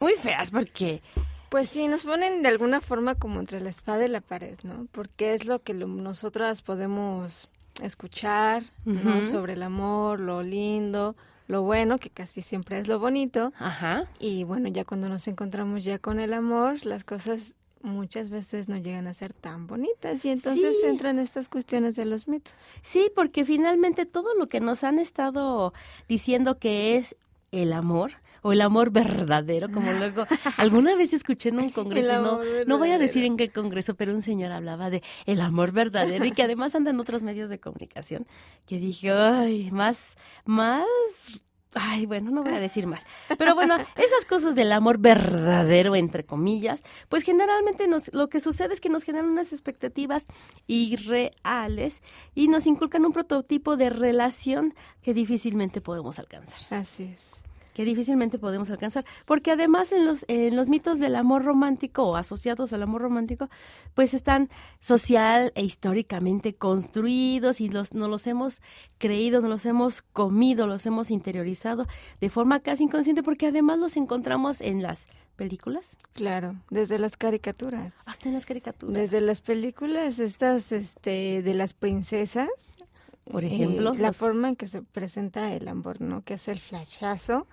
Muy feas porque Pues sí, nos ponen de alguna forma como entre la espada y la pared, ¿no? Porque es lo que lo- nosotras podemos escuchar, ¿no? Sobre el amor, lo lindo, lo bueno, que casi siempre es lo bonito. Ajá. Y bueno, ya cuando nos encontramos ya con el amor, las cosas muchas veces no llegan a ser tan bonitas y entonces Sí. entran estas cuestiones de los mitos. Sí, porque finalmente todo lo que nos han estado diciendo que es el amor o el amor verdadero, como luego alguna vez escuché en un congreso, no, no voy a decir en qué congreso, pero un señor hablaba de el amor verdadero y que además anda en otros medios de comunicación, que dije, ay, más, más Ay, bueno, no voy a decir más. Pero bueno, esas cosas del amor verdadero, entre comillas, pues generalmente nos, lo que sucede es que nos generan unas expectativas irreales y nos inculcan un prototipo de relación que difícilmente podemos alcanzar. Así es. Que difícilmente podemos alcanzar. Porque además en los, en los mitos del amor romántico o asociados al amor romántico, pues están social e históricamente construidos y los, no los hemos creído, nos los hemos comido, los hemos interiorizado de forma casi inconsciente porque además los encontramos en las películas, Claro, desde las caricaturas. hasta en las caricaturas. Desde las películas estas este de las princesas, Por eh, ejemplo, la los- forma en que se presenta el amor, ¿no? Que es el flashazo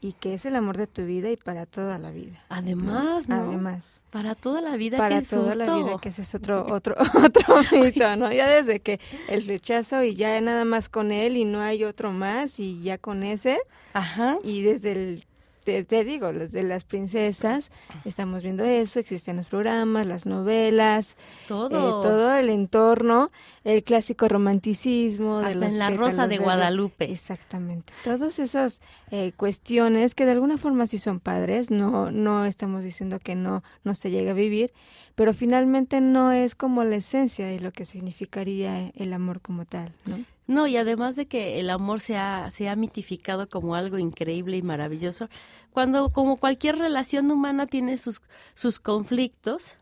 y que es el amor de tu vida y para toda la vida. Además, ¿no? Además, Para toda la vida, para qué toda la vida, que ese es otro otro otro mito, ¿no? Ya desde que el flechazo y ya nada más con él y no hay otro más y ya con ese Ajá. y desde el te, te digo, desde las princesas estamos viendo eso, existen los programas, las novelas, Todo. eh, todo el entorno, el clásico romanticismo. de Hasta los en La Rosa de Guadalupe. Exactamente. Todas esas eh, cuestiones que de alguna forma sí son padres, no, no estamos diciendo que no, no se llega a vivir, pero finalmente no es como la esencia de lo que significaría el amor como tal, ¿no? No, y además de que el amor se ha, mitificado como algo increíble y maravilloso, cuando como cualquier relación humana tiene sus, sus conflictos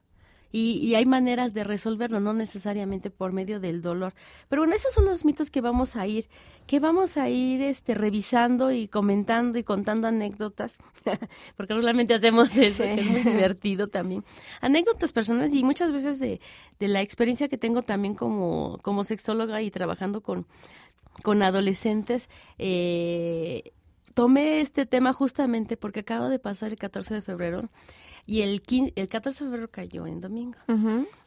y, y hay maneras de resolverlo, no necesariamente por medio del dolor. Pero bueno, esos son los mitos que vamos a ir, que vamos a ir este, revisando y comentando y contando anécdotas, porque regularmente hacemos eso, Sí. que es muy divertido también. Anécdotas personales y muchas veces de, de la experiencia que tengo también como, como sexóloga y trabajando con, con adolescentes, eh, tomé este tema justamente porque acaba de pasar el 14 de febrero y el, quin- el 14 de febrero cayó en domingo.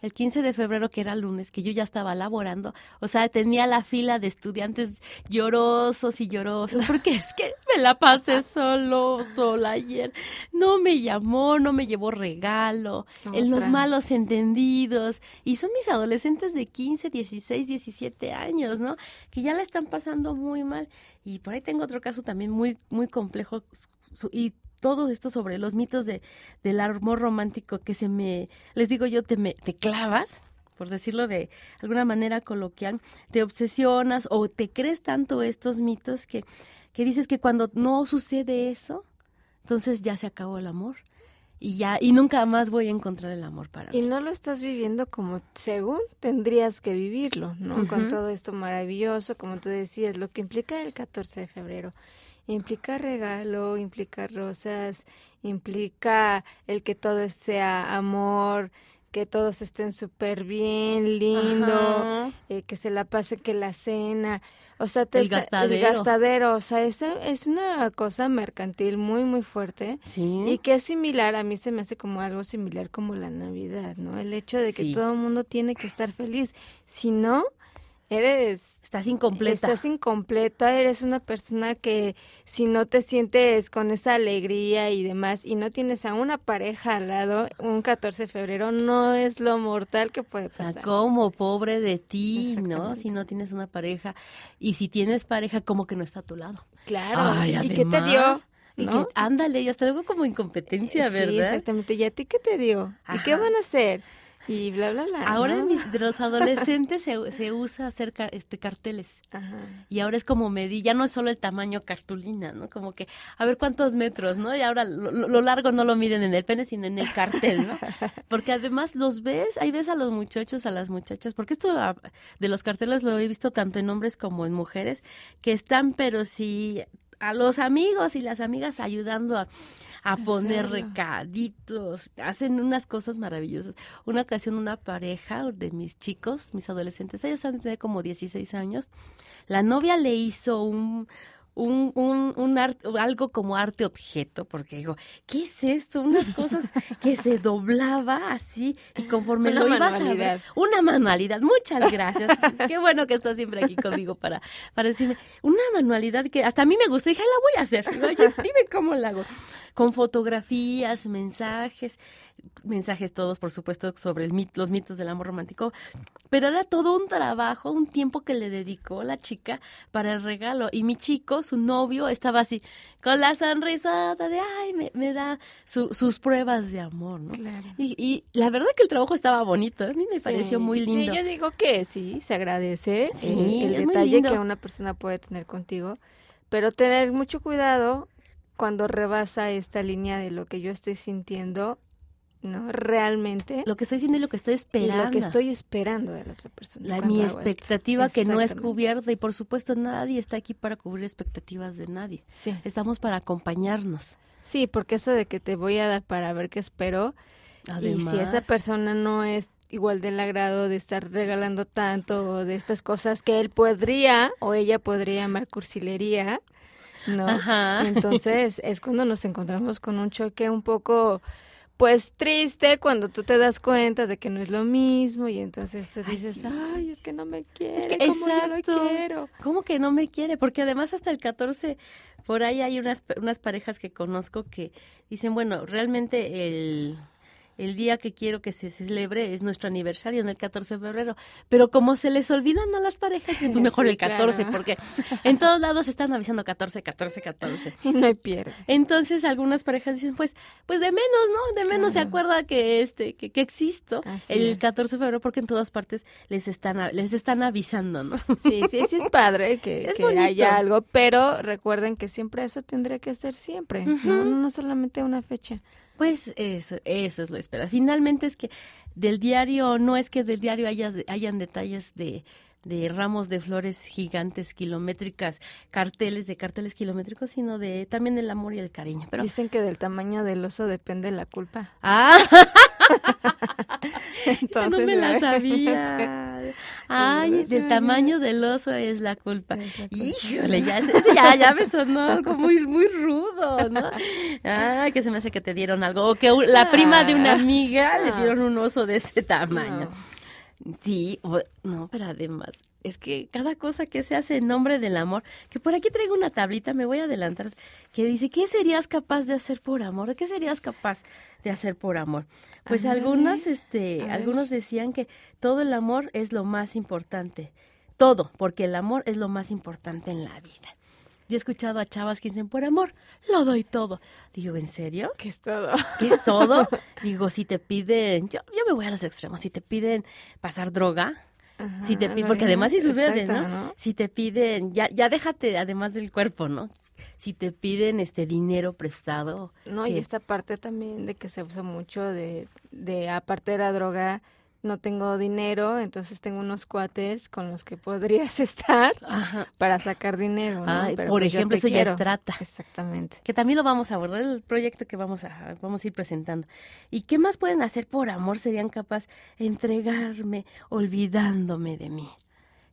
El 15 de febrero, que era lunes, que yo ya estaba laborando, o sea, tenía la fila de estudiantes llorosos y llorosas, porque es que me la pasé solo, sola ayer. No me llamó, no me llevó regalo, en los malos entendidos. Y son mis adolescentes de 15, 16, 17 años, ¿no? Que ya la están pasando muy mal. Y por ahí tengo otro caso también muy, muy complejo y todo esto sobre los mitos de, del amor romántico que se me, les digo yo, te, me, te clavas, por decirlo de alguna manera coloquial, te obsesionas o te crees tanto estos mitos que, que dices que cuando no sucede eso, entonces ya se acabó el amor y ya y nunca más voy a encontrar el amor para Y mí. no lo estás viviendo como según tendrías que vivirlo, ¿no? Con todo esto maravilloso, como tú decías, lo que implica el 14 de febrero. Implica regalo, implica rosas, implica el que todo sea amor, que todos estén súper bien, lindo, eh, que se la pase que la cena. O sea, te El está- gastadero. el gastadero, o sea, esa es una cosa mercantil muy, muy fuerte. Sí. Y que es similar, a mí se me hace como algo similar como la Navidad, ¿no? El hecho de que Sí. todo el mundo tiene que estar feliz. Si no, eres... Estás incompleta. Estás incompleta, eres una persona que si no te sientes con esa alegría y demás y no tienes a una pareja al lado, un 14 de febrero no es lo mortal que puede O sea, pasar. como pobre de ti, ¿no? Si no tienes una pareja. Y si tienes pareja, como que no está a tu lado. Claro. Ay, ¿Y qué te dio? Y ¿no? que, ándale, y hasta luego como incompetencia, Sí, ¿verdad? exactamente. ¿Y a ti qué te dio? ¿Y qué van a hacer? Y bla, bla, bla. Ahora ¿no? en mis- de los adolescentes se, se usa hacer este, carteles. Ajá. Y ahora es como medir, ya no es solo el tamaño cartulina, ¿no? Como que, a ver cuántos metros, ¿no? Y ahora lo, lo- lo largo no lo miden en el pene, sino en el cartel, ¿no? Porque además los ves, ahí ves a los muchachos, a las muchachas, porque esto ah, de los carteles lo he visto tanto en hombres como en mujeres, que están, pero sí, a los amigos y las amigas ayudando a, a poner recaditos, hacen unas cosas maravillosas. Una ocasión una pareja de mis chicos, mis adolescentes, ellos han de tener como 16 años, la novia le hizo un un, un, un art- algo como arte objeto, porque digo, ¿qué es esto? Unas cosas que se doblaba así y conforme Una lo ibas a manualidad. ver, una manualidad, muchas gracias. Qué bueno que estás siempre aquí conmigo para, para decirme, una manualidad que hasta a mí me gusta, dije, "Ay, la voy a hacer. Oye, dime cómo la hago. Con fotografías, mensajes, mensajes todos, por supuesto, sobre el mit- los mitos del amor romántico, pero era todo un trabajo, un tiempo que le dedicó la chica para el regalo. Y mi chico, su novio, estaba así, con la sonrisota de, ay, me, me da su- sus pruebas de amor, ¿no? Claro. Y, y la verdad que el trabajo estaba bonito, a mí me pareció muy lindo. Sí, yo digo que sí, se agradece Sí, el, el detalle que una persona puede tener contigo, pero tener mucho cuidado cuando rebasa esta línea de lo que yo estoy sintiendo, ¿no? Realmente. Lo que estoy diciendo y lo que estoy y esperando. lo que estoy esperando de la otra persona. La, mi expectativa que no es cubierta y por supuesto nadie está aquí para cubrir expectativas de nadie. Sí. Estamos para acompañarnos. sí, porque eso de que te voy a dar para ver qué espero, Además, y si esa persona no es igual del agrado de estar regalando tanto o de estas cosas que él podría o ella podría llamar cursilería, ¿no? Ajá. Entonces es cuando nos encontramos con un choque un poco, pues triste, cuando tú te das cuenta de que no es lo mismo y entonces tú Ay, dices, sí. ay, es que no me quiere, que- como yo lo exacto. quiero. ¿Cómo que no me quiere? Porque además hasta el 14, por ahí hay unas, unas parejas que conozco que dicen, bueno, realmente el, el día que quiero que se celebre es nuestro aniversario, en el 14 de febrero. Pero como se les olvidan a las parejas, mejor Sí, el 14, claro. porque en todos lados están avisando 14, 14, 14. Y no hay pierde. Entonces algunas parejas dicen, pues, pues de menos, ¿no? De menos se Claro. acuerda que este, que, que existo Así el es. 14 de febrero, porque en todas partes les están les están avisando, ¿no? Sí, sí, sí es padre que, Es que bonito. haya algo, pero recuerden que siempre eso tendría que ser siempre, no, no solamente una fecha. Pues eso, eso es lo espera. Finalmente es que del diario, no es que del diario hayas, hayan detalles de, de ramos de flores gigantes, kilométricas, carteles de carteles kilométricos, sino de también el amor y el cariño. Pero, Dicen que del tamaño del oso depende la culpa. ah, esa no Entonces, me la sabía. Ay, del tamaño del oso es la culpa. Híjole, ya, ya, ya me sonó algo muy, muy rudo, ¿no? Ay, que se me hace que te dieron algo. O que la prima de una Ah. amiga le Ah. dieron un oso de ese tamaño. Sí, no, pero además, es que cada cosa que se hace en nombre del amor, que por aquí traigo una tablita, me voy a adelantar, que dice, ¿qué serías capaz de hacer por amor? ¿De qué serías capaz de hacer por amor? Pues algunas, este, algunos decían que todo el amor es lo más importante. Todo, porque el amor es lo más importante en la vida. Yo he escuchado a chavas que dicen, por amor, lo doy todo. Digo, ¿en serio? Que es todo. ¿Qué es todo? Digo, si te piden, yo, yo me voy a los extremos, si te piden pasar droga, si te piden, porque además sí sucede, exacto, ¿no? Si te piden, ya, ya déjate además del cuerpo, ¿no? Si te piden este dinero prestado. No, y esta parte también de que se usa mucho de, de aparte de la droga, no tengo dinero, entonces tengo unos cuates con los que podrías estar Ajá. para sacar dinero, Pero por pues ejemplo, eso ya es trata. Exactamente. que también lo vamos a abordar, el proyecto que vamos a, vamos a ir presentando. ¿Y qué más pueden hacer por amor? Serían capaz de entregarme olvidándome de mí.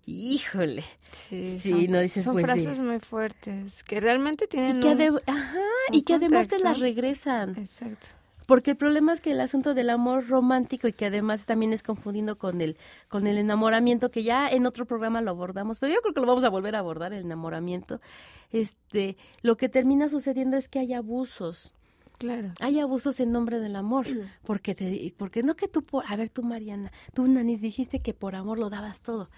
Híjole. Sí, Sí, son, no dices, son pues, de- frases muy fuertes que realmente tienen Y que, un- ajá, un y que además te las regresan. Exacto. Porque el problema es que el asunto del amor romántico y que además también es confundiendo con el con el enamoramiento que ya en otro programa lo abordamos, pero yo creo que lo vamos a volver a abordar el enamoramiento. Este, lo que termina sucediendo es que hay abusos. Claro. Hay abusos en nombre del amor, porque te porque no que tú por, a ver tú Mariana, tú Nanis dijiste que por amor lo dabas todo.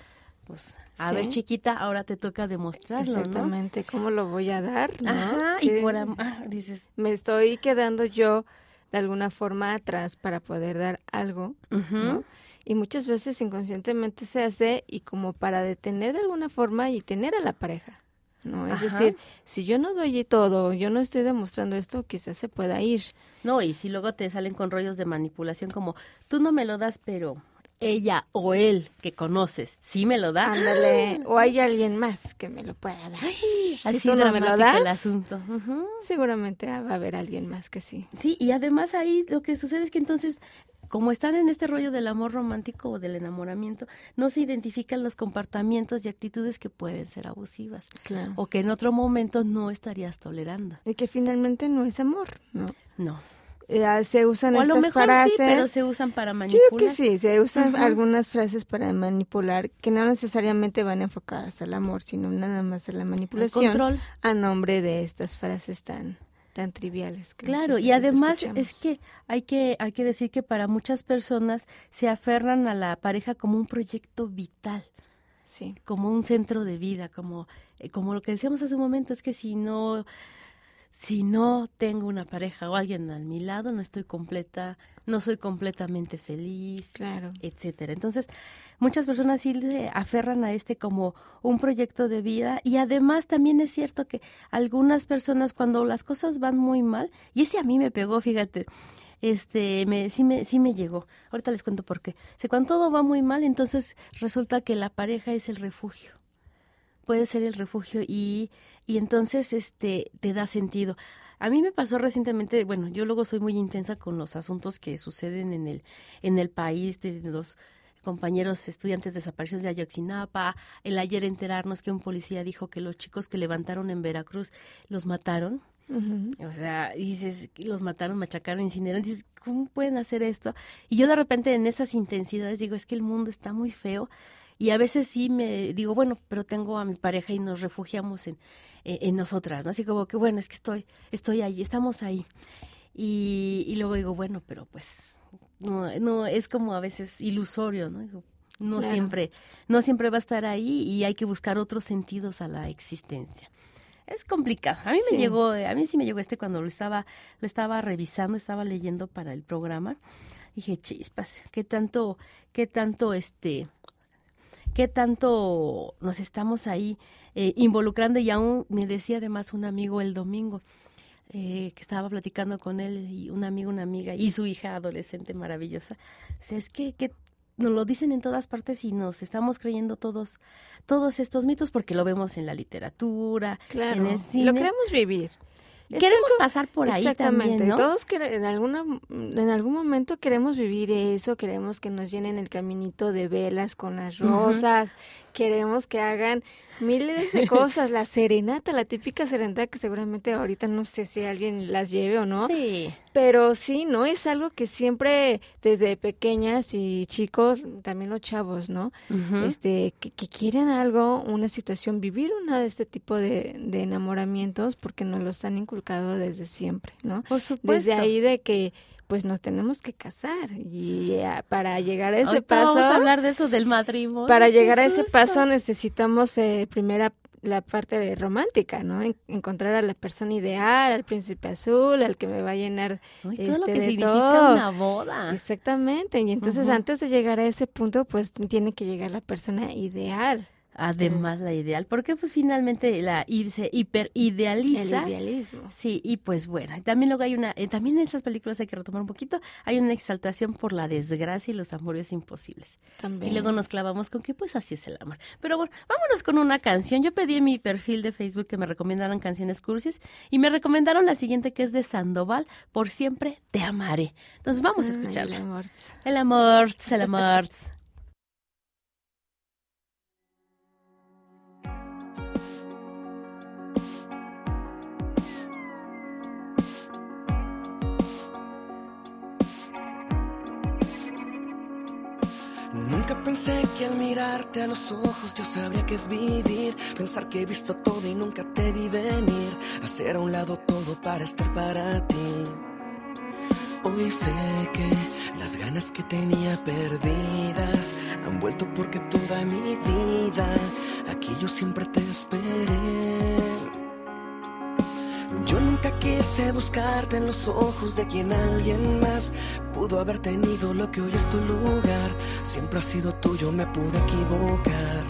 pues a ver chiquita, ahora te toca demostrarlo, Exactamente, ¿cómo lo voy a dar? Ajá, y por ah, dices, me estoy quedando yo de alguna forma atrás para poder dar algo, ¿no? Y muchas veces inconscientemente se hace y como para detener de alguna forma y tener a la pareja. ¿no? Es decir, si yo no doy todo, yo no estoy demostrando esto, quizás se pueda ir. No, y si luego te salen con rollos de manipulación como, tú no me lo das, pero ella o él que conoces, ¿sí me lo da? Ándale, o hay alguien más que me lo pueda dar. Ay, así tú no me lo das, el asunto. Seguramente va a haber alguien más que sí. Sí, y además ahí lo que sucede es que entonces como están en este rollo del amor romántico o del enamoramiento, no se identifican los comportamientos y actitudes que pueden ser abusivas o que en otro momento no estarías tolerando. Y que finalmente no es amor, ¿no? No. Eh, se usan o a lo mejor frases. Sí, pero se usan para manipular. Yo creo que sí, se usan algunas frases para manipular que no necesariamente van enfocadas al amor, sino nada más a la manipulación. control. A nombre de estas frases tan tan triviales. claro, y además es que hay que hay que decir que para muchas personas se aferran a la pareja como un proyecto vital. Sí. Como un centro de vida, como eh, como lo que decíamos hace un momento es que si no si no tengo una pareja o alguien a mi lado, no estoy completa, no soy completamente feliz, claro. etcétera. Entonces, muchas personas sí se aferran a este como un proyecto de vida y además también es cierto que algunas personas cuando las cosas van muy mal, y ese a mí me pegó, fíjate, este, me, sí me, sí me llegó. Ahorita les cuento por qué. O cuando todo va muy mal, entonces resulta que la pareja es el refugio. Puede ser el refugio y y entonces este te da sentido. A mí me pasó recientemente, bueno, yo luego soy muy intensa con los asuntos que suceden en el en el país de los compañeros estudiantes desaparecidos de Ayotzinapa, el ayer enterarnos que un policía dijo que los chicos que levantaron en Veracruz los mataron. O sea, dices, los mataron, machacaron, incineraron. Dices, ¿cómo pueden hacer esto? Y yo de repente en esas intensidades digo, es que el mundo está muy feo. Y a veces sí me digo, bueno, pero tengo a mi pareja y nos refugiamos en, eh, en nosotras, ¿no? Así como que, bueno, es que estoy, estoy ahí, estamos ahí. Y, y luego digo, bueno, pero pues no, no, es como a veces ilusorio, ¿no? no siempre, no siempre va a estar ahí y hay que buscar otros sentidos a la existencia. Es complicado. A mí me llegó, a mí sí me llegó este cuando lo estaba, lo estaba revisando, estaba leyendo para el programa. Dije, chispas, qué tanto, qué tanto este, qué tanto nos estamos ahí eh, involucrando y aún me decía además un amigo el domingo eh, que estaba platicando con él y un amigo, una amiga y su hija adolescente maravillosa. O sea, es que, que nos lo dicen en todas partes y nos estamos creyendo todos todos estos mitos porque lo vemos en la literatura, en el cine. Lo queremos vivir. Queremos pasar por ahí también, ¿no? Todos en alguna en algún momento queremos vivir eso, queremos que nos llenen el caminito de velas con las rosas, queremos que hagan miles de cosas, la serenata, la típica serenata que seguramente ahorita no sé si alguien las lleve o no. Sí. Pero sí, ¿no? Es algo que siempre desde pequeñas y chicos, también los chavos, ¿no? Este, que, quieren algo, una situación, vivir una de este tipo de, de enamoramientos porque nos los han inculcado desde siempre, ¿no? Por supuesto. Desde ahí de que pues nos tenemos que casar y eh, para llegar a ese paso vamos a hablar de eso del matrimonio para llegar a ese paso necesitamos eh, primera la parte romántica, ¿no? encontrar a la persona ideal, al príncipe azul, al que me va a llenar todo lo este, que significa una boda. Exactamente. Y entonces antes de llegar a ese punto, pues tiene que llegar la persona ideal. Además, la ideal, porque pues finalmente la se hiperidealiza. El idealismo. Sí, y pues bueno, también luego hay una, eh, también en esas películas hay que retomar un poquito, hay una exaltación por la desgracia y los amores imposibles. También. Y luego nos clavamos con que pues así es el amor. Pero bueno, vámonos con una canción. Yo pedí en mi perfil de Facebook que me recomendaran canciones cursis y me recomendaron la siguiente que es de Sandoval, Por siempre te amaré. Entonces vamos a escucharla. el amor. El amor, el amor. Nunca pensé que al mirarte a los ojos yo sabría que es vivir. Pensar que he visto todo y nunca te vi venir. Hacer a un lado todo para estar para ti. Hoy sé que las ganas que tenía perdidas han vuelto porque toda mi vida aquí yo siempre te esperé. Yo nunca quise buscarte en los ojos de quien alguien más pudo haber tenido lo que hoy es tu lugar. Siempre ha sido tuyo, me pude equivocar.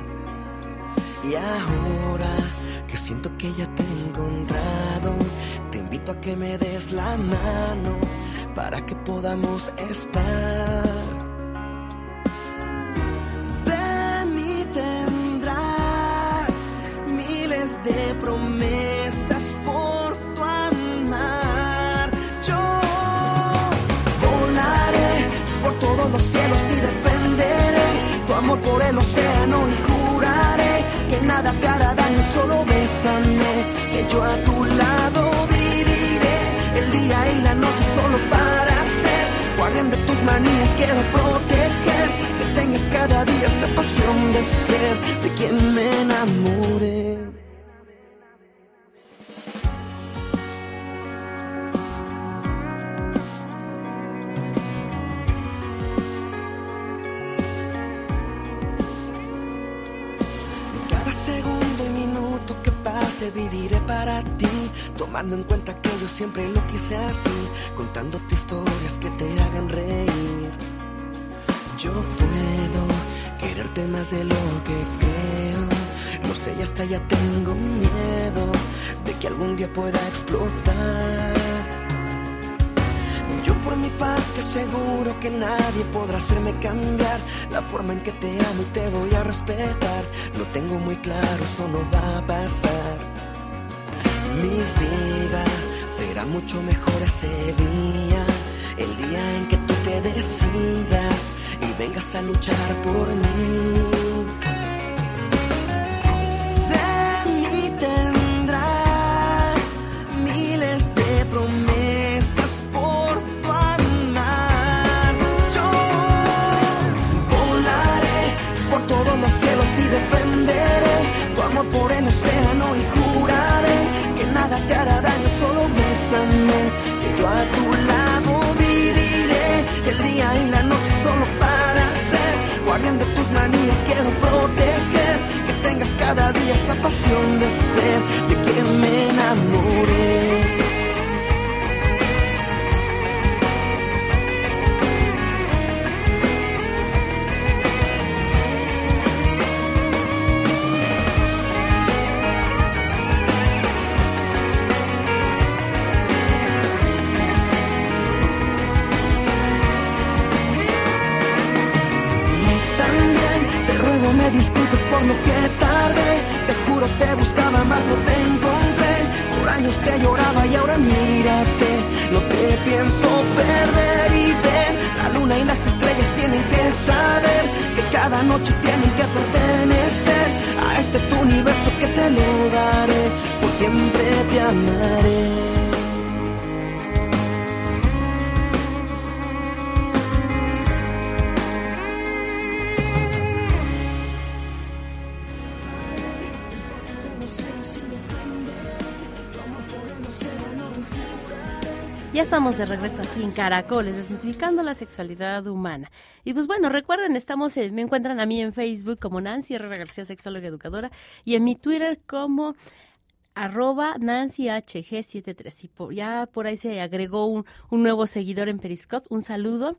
Y ahora que siento que ya te he encontrado, te invito a que me des la mano para que podamos estar. De mí tendrás miles de promesas por el océano y juraré que nada te hará daño, solo bésame, que yo a tu lado viviré el día y la noche solo para ser guardián de tus manías, quiero proteger que tengas cada día esa pasión de ser de quien me enamore. Tomando en cuenta que yo siempre lo quise así, contándote historias que te hagan reír. Yo puedo quererte más de lo que creo, lo sé y hasta ya tengo miedo de que algún día pueda explotar. Yo por mi parte seguro que nadie podrá hacerme cambiar la forma en que te amo y te voy a respetar. Lo tengo muy claro, eso no va a pasar. Mi vida será mucho mejor ese día, el día en que tú te decidas y vengas a luchar por mí. De mí tendrás miles de promesas por tu amar. Yo volaré por todos los cielos y defenderé tu amor por el océano nada te hará daño, solo bésame, que yo a tu lado viviré. El día y la noche solo para ser. Guardián de tus manías, quiero proteger. Que tengas cada día esa pasión de ser de quien me enamoré. Noche estamos de regreso aquí en Caracoles, desmitificando la sexualidad humana. Y pues bueno, recuerden, estamos, me encuentran a mí en Facebook como Nancy Herrera García, sexóloga educadora, y en mi Twitter como arroba nancyhg73. Y por, ya por ahí se agregó un, un nuevo seguidor en Periscope. Un saludo.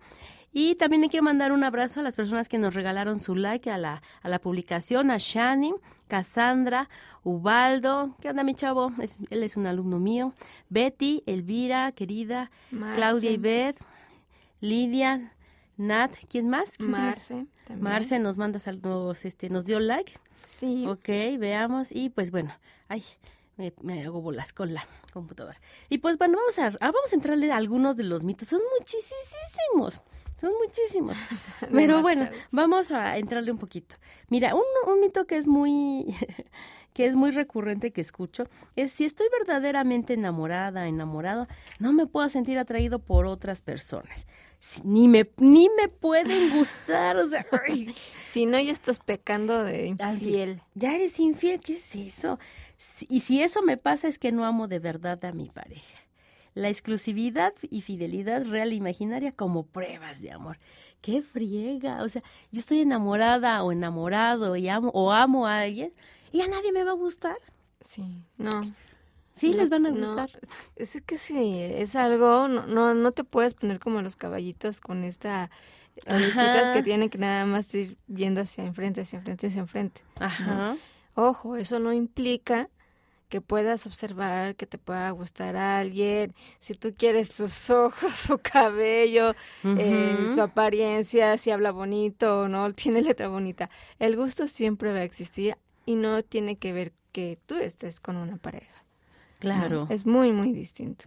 Y también le quiero mandar un abrazo a las personas que nos regalaron su like a la, a la publicación, a Shani, Cassandra, Ubaldo, ¿qué onda mi chavo? Es- él es un alumno mío, Betty, Elvira, querida, Marce. Claudia y Beth, Lidia, Nat, ¿quién más? Marce. también. Marce nos manda saludos, este, nos dio like. Sí. Ok, veamos. Y pues bueno, ay, me, me hago bolas con la computadora. Y pues bueno, vamos a, ah, vamos a entrarle a algunos de los mitos. Son muchísimos. Son muchísimos. Pero bueno, vamos a entrarle un poquito. Mira, un, un mito que es muy que es muy recurrente que escucho es si estoy verdaderamente enamorada, enamorado, no me puedo sentir atraído por otras personas. Si- Ni me ni me pueden gustar, o sea, ay, Si no, ya estás pecando de Ah, infiel. ya eres infiel, ¿qué es eso? Si- Y si eso me pasa es que no amo de verdad a mi pareja. La exclusividad y fidelidad real e imaginaria como pruebas de amor. ¡Qué friega! O sea, yo estoy enamorada o enamorado y amo o amo a alguien y a nadie me va a gustar. Sí, no. Sí, No, les van a no, gustar. es, es que sí, es algo, no, no, no te puedes poner como los caballitos con esta orejitas que tienen que nada más ir yendo hacia enfrente, hacia enfrente, hacia enfrente. Ajá. Ojo, eso no implica que puedas observar que te pueda gustar a alguien, si tú quieres sus ojos, su cabello, eh, su apariencia, si habla bonito o no, tiene letra bonita. El gusto siempre va a existir y no tiene que ver que tú estés con una pareja. ¿no? Claro. Es muy, muy distinto.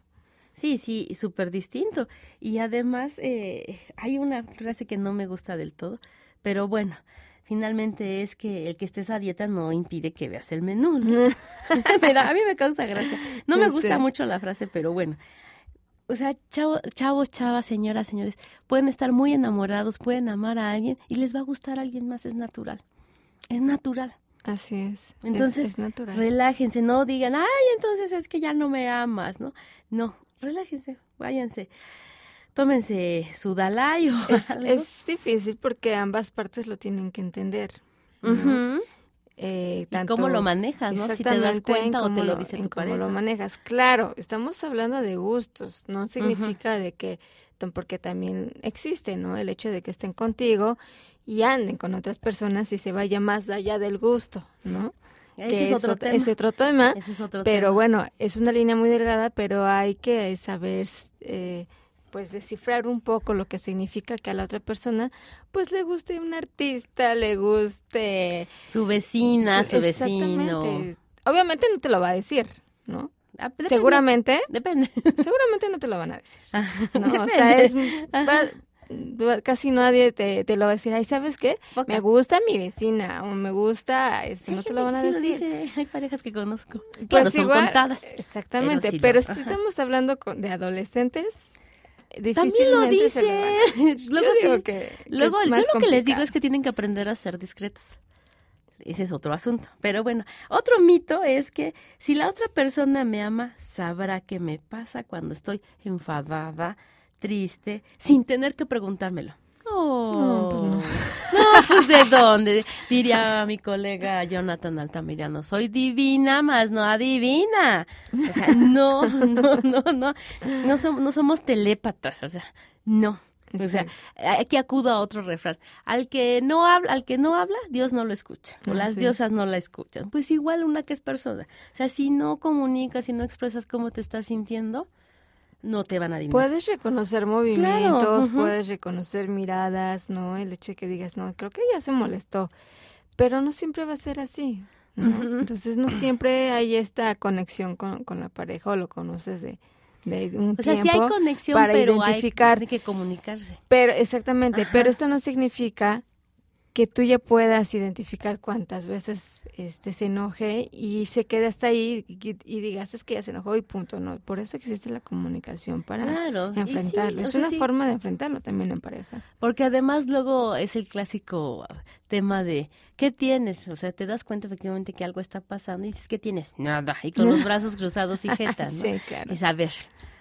Sí, sí, súper distinto. Y además eh, hay una frase que no me gusta del todo, pero bueno, finalmente es que el que estés a dieta no impide que veas el menú. ¿no? Me da- a mí me causa gracia. No me gusta mucho la frase, pero bueno. O sea, chavo- chavos, chavas, señoras, señores, pueden estar muy enamorados, pueden amar a alguien y les va a gustar a alguien más, es natural. Es natural. Así es. Es- Entonces, es, relájense, no digan, ay, entonces es que ya no me amas, ¿no? No, relájense, váyanse, tómense su Dalai o es, algo. es difícil porque ambas partes lo tienen que entender. Eh, ¿Y cómo lo manejas, no? Si te das cuenta o te cómo lo dice tu cómo pareja. lo manejas. Claro, estamos hablando de gustos, no significa de que, porque también existe, ¿no? El hecho de que estén contigo y anden con otras personas y se vaya más allá del gusto, ¿no? Ese Que es otro ot- tema. es otro tema, Ese es otro pero tema. bueno, es una línea muy delgada, pero hay que saber, eh, pues, descifrar un poco lo que significa que a la otra persona, pues, le guste un artista, le guste Su vecina, su vecino. Obviamente no te lo va a decir, ¿no? Ah, depende, Seguramente, Depende. seguramente no te lo van a decir. Ah, ¿no? O sea, es, va- casi nadie te, te lo va a decir. Ay, ¿sabes qué? Me gusta mi vecina o me gusta, no te lo van a decir. dice, Hay parejas que conozco. Pues Claro, son igual, contadas. Exactamente, pero pero, sí lo- si estamos hablando con- de adolescentes, También lo se dice. Luego Yo sí. que- Luego, lo que les digo es que tienen que aprender a ser discretos. Ese es otro asunto. Pero bueno, otro mito es que si la otra persona me ama, sabrá qué me pasa cuando estoy enfadada, triste, sin tener que preguntármelo. Oh. No, pues no. No, pues de dónde, diría mi colega Jonathan Altamirano, soy divina, más no adivina. O sea, no, no, no, no, no, som- no somos telépatas, o sea, no. O sea, aquí acudo a otro refrán. Al que no habla, al que no habla, Dios no lo escucha. O Ah, las sí. diosas no la escuchan. Pues igual una que es persona. O sea, si no comunicas, si no expresas cómo te estás sintiendo, no te van a adivinar. Puedes reconocer movimientos, puedes reconocer miradas, ¿no? El hecho de que digas, no, creo que ella se molestó, pero no siempre va a ser así, ¿no? Entonces no siempre hay esta conexión con, con la pareja o lo conoces de, de un o sea, sí hay conexión, para pero hay, identificar- tiene que comunicarse. Pero exactamente, Ajá. pero esto no significa que tú ya puedas identificar cuántas veces este se enoje y se quede hasta ahí y, y digas es que ya se enojó y punto, no. Por eso existe la comunicación para Claro. y sí, enfrentarlo. o es sea, una sí, forma de enfrentarlo también en pareja. Porque además luego es el clásico tema de ¿qué tienes? O sea, te das cuenta efectivamente que algo está pasando y dices ¿qué tienes? Nada. Y con los brazos cruzados y jeta, ¿no? Sí, claro. Y saber,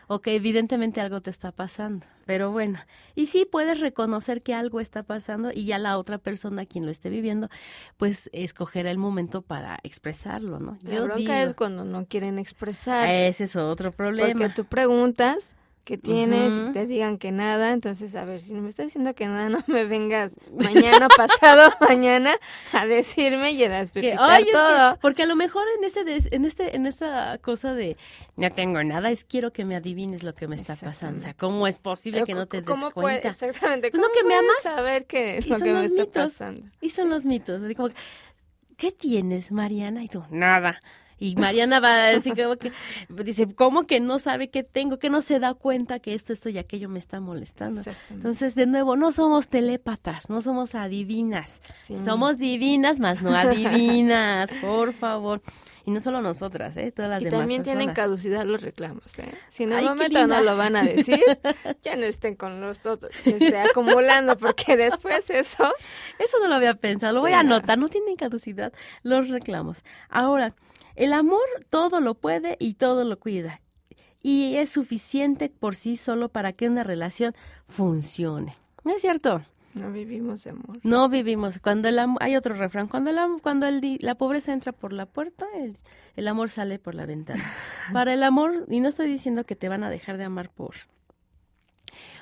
ok, evidentemente algo te está pasando, pero bueno, y sí puedes reconocer que algo está pasando y ya la otra persona, quien lo esté viviendo, pues escogerá el momento para expresarlo, ¿no? La bronca es cuando no quieren expresar. ese es otro problema. Porque tú preguntas qué tienes y te digan que nada, entonces a ver, si no me estás diciendo que nada, no me vengas mañana, pasado mañana a decirme y a que, es que- todo. porque a lo mejor en este des- en este en esta cosa de no tengo nada es quiero que me adivines lo que me está pasando o sea cómo es posible que no te des ¿Cómo puede- cuenta exactamente. Pues no, ¿cómo que me amas. saber que Y lo son que me los está mitos. pasando. y son los mitos como que, qué tienes Mariana y tú nada y Mariana va a decir como que dice cómo que no sabe qué tengo que no se da cuenta que esto esto y aquello me está molestando entonces de nuevo no somos telépatas no somos adivinas. Sí. somos divinas más no adivinas por favor. Y no solo nosotras eh todas las Y demás también tienen caducidad los reclamos, ¿eh? Si en el Ay, momento no lo van a decir, ya no estén con nosotros, este, acumulando, porque después eso... Eso no lo había pensado, lo voy a no. anotar, no tienen caducidad los reclamos. Ahora, el amor todo lo puede y todo lo cuida. y es suficiente por sí solo para que una relación funcione. ¿No es cierto? No vivimos de amor. No vivimos. Cuando el am- hay otro refrán, cuando la, cuando el la pobreza entra por la puerta, el, el amor sale por la ventana. Para el amor, y no estoy diciendo que te van a dejar de amar por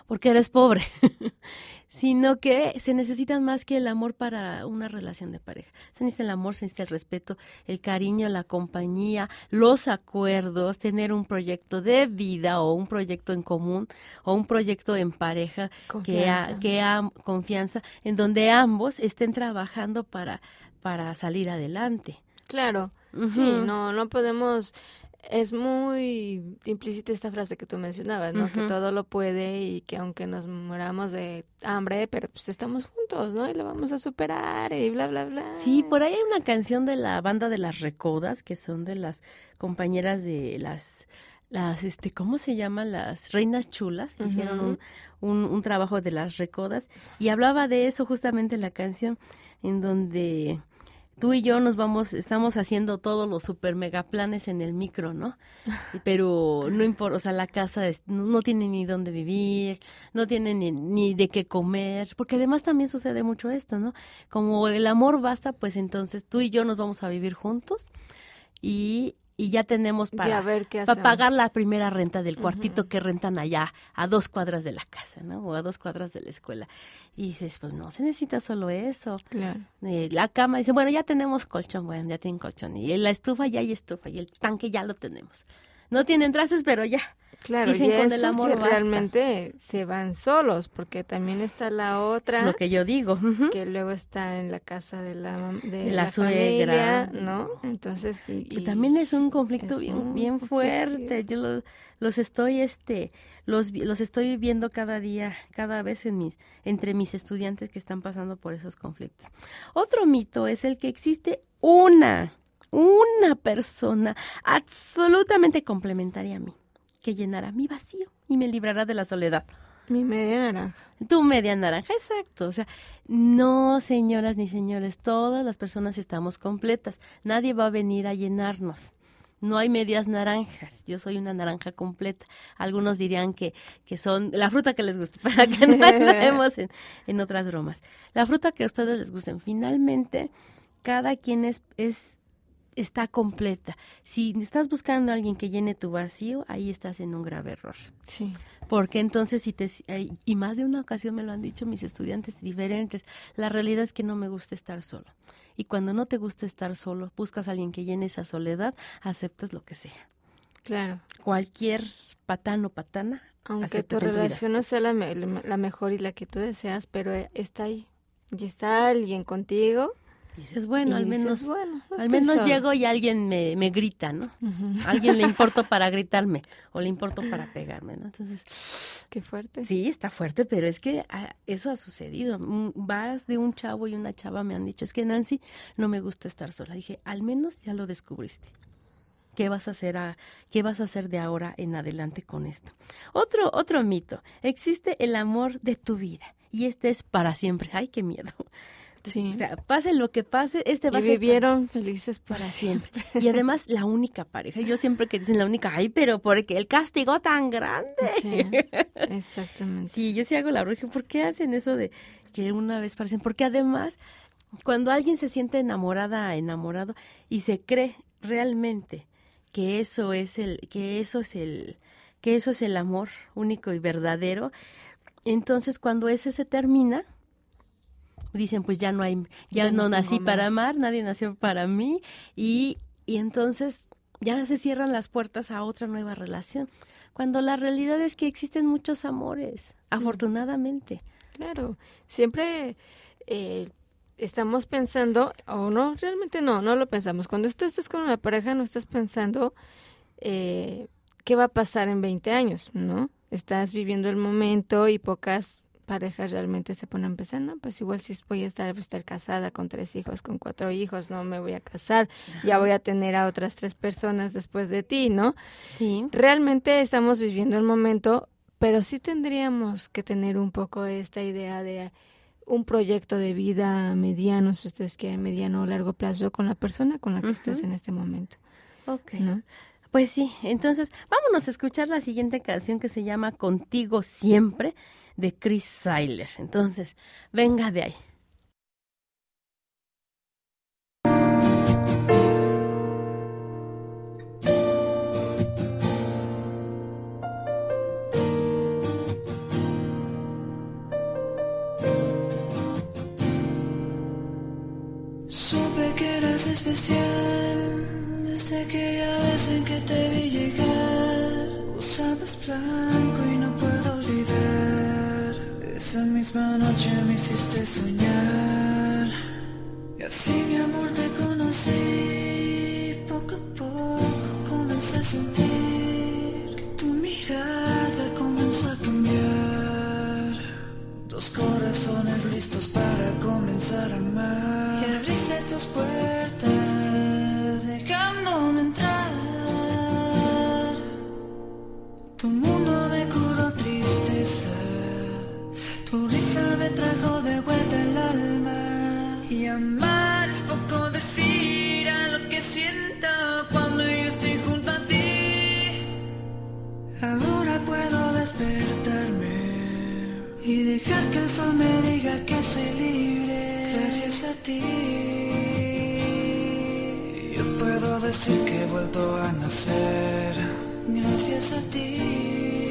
porque eres pobre, sino que se necesitan más que el amor para una relación de pareja. Se necesita el amor, se necesita el respeto, el cariño, la compañía, los acuerdos, tener un proyecto de vida o un proyecto en común o un proyecto en pareja que ha, Confianza. que ha confianza, en donde ambos estén trabajando para, para salir adelante. Claro, sí, no, no podemos, es muy implícita esta frase que tú mencionabas, ¿no? Que todo lo puede y que aunque nos muramos de hambre, pero pues estamos juntos, ¿no? Y lo vamos a superar y bla, bla, bla. Sí, por ahí hay una canción de la banda de las Recodas, que son de las compañeras de las, las, este, ¿cómo se llaman? Las Reinas Chulas. Hicieron un, un, un trabajo de las Recodas y hablaba de eso justamente la canción, en donde tú y yo nos vamos, estamos haciendo todos los super mega planes en el micro, ¿no? Pero no importa, o sea, la casa es- no, no tiene ni dónde vivir, no tiene ni, ni de qué comer, porque además también sucede mucho esto, ¿no? Como el amor basta, pues entonces tú y yo nos vamos a vivir juntos y, y ya tenemos para, a ver qué para pagar la primera renta del cuartito que rentan allá a dos cuadras de la casa, ¿no? O a dos cuadras de la escuela. Y dices, pues no, se necesita solo eso. Claro. Eh, la cama, dice, bueno, ya tenemos colchón, bueno, ya tienen colchón. Y la estufa, ya hay estufa. Y el tanque ya lo tenemos. No tienen trastes, pero ya. Claro, Dicen y con eso el amor sí basta. realmente se van solos, porque también está la otra Es lo que yo digo. Que luego está en la casa de la de, De la suegra. familia, ¿no? Entonces, y, también es un conflicto es bien, fuerte. Yo lo- los estoy, este, los, los estoy viviendo cada día, cada vez en mis, entre mis estudiantes que están pasando por esos conflictos. Otro mito es el que existe una, una persona absolutamente complementaria a mí, que llenará mi vacío y me librará de la soledad. mi media naranja. Tu media naranja, exacto. O sea, no, señoras ni señores, todas las personas estamos completas. Nadie va a venir a llenarnos. No hay medias naranjas. Yo soy una naranja completa. Algunos dirían que, que son la fruta que les guste, para que no entremos en, en otras bromas. La fruta que a ustedes les gusten. Finalmente, cada quien es, es está completa. Si estás buscando a alguien que llene tu vacío, ahí estás en un grave error. Sí. Porque entonces, si te, y más de una ocasión me lo han dicho mis estudiantes diferentes, la realidad es que no me gusta estar solo. Y cuando no te gusta estar solo, buscas a alguien que llene esa soledad, aceptas lo que sea. Claro. Cualquier patán o patana, Aunque tu relación no sea la, me- la mejor y la que tú deseas, pero eh, está ahí. Y está alguien contigo. Dices, bueno, al dices, menos, bueno, no al menos solo. llego y alguien me, me grita, ¿no? Alguien le importo para gritarme o le importo para pegarme, ¿no? Entonces, Qué fuerte. Sí, está fuerte, pero es que ah, eso ha sucedido. Mm, Vas de un chavo y una chava me han dicho, es que Nancy, no me gusta estar sola. Dije, al menos ya lo descubriste. ¿Qué vas a hacer a, qué vas a hacer de ahora en adelante con esto? Otro otro mito, existe el amor de tu vida y este es para siempre. Ay, qué miedo. Sí. O sea, pase lo que pase, este va Y a ser vivieron felices por para siempre. siempre. Y además la única pareja. Yo siempre que dicen la única, ay, pero porque el castigo tan grande. Sí, exactamente. Sí, yo sí hago la bruja. ¿Por qué hacen eso de que una vez parecen? Porque además, cuando alguien se siente enamorada, enamorado, y se cree realmente que eso es el, que eso es el, que eso es el amor único y verdadero, entonces cuando ese se termina, dicen pues ya no hay, ya, Ya no, no nací para amar, nadie nació para mí, y, y entonces ya se cierran las puertas a otra nueva relación. Cuando la realidad es que existen muchos amores, afortunadamente. Claro, siempre eh, estamos pensando, o no, realmente no, no lo pensamos. Cuando tú estás con una pareja, no estás pensando eh, qué va a pasar en 20 años, ¿no? Estás viviendo el momento y pocas parejas realmente se ponen a pensar, no, pues igual si voy a estar, a estar casada con tres hijos, con cuatro hijos, no me voy a casar, ya voy a tener a otras tres personas después de ti, ¿no? Sí. Realmente estamos viviendo el momento, pero sí tendríamos que tener un poco esta idea de un proyecto de vida mediano, si ustedes quieren, mediano o largo plazo con la persona con la que uh -huh. estás en este momento. Ok. ¿no? Pues sí, entonces vámonos a escuchar la siguiente canción que se llama Contigo siempre de Chris Seiler. Entonces, venga de ahí. Supe que eras especial. misma noche me hiciste soñar. Y así mi amor te ti. Yo puedo decir que he vuelto a nacer gracias a ti.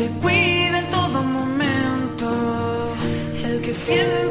te cuida en todo momento, el que siempre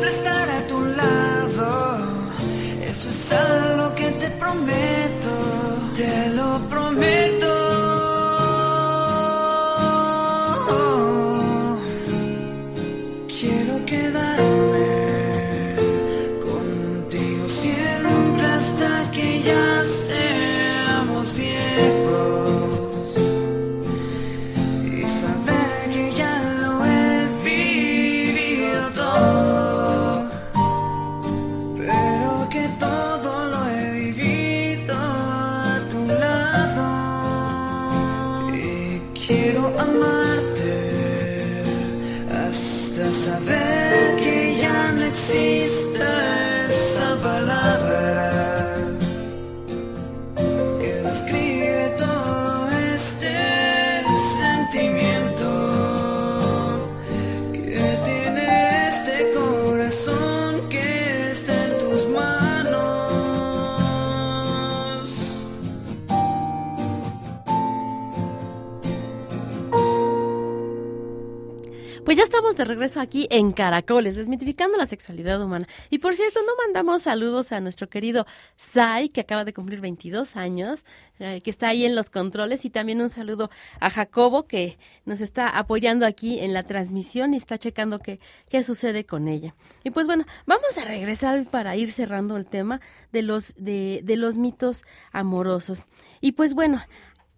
regreso aquí en Caracoles, desmitificando la sexualidad humana. Y por cierto, no mandamos saludos a nuestro querido Sai, que acaba de cumplir 22 años, eh, que está ahí en los controles, y también un saludo a Jacobo, que nos está apoyando aquí en la transmisión y está checando qué, qué sucede con ella. Y pues bueno, vamos a regresar para ir cerrando el tema de los, de, de los mitos amorosos. Y pues bueno,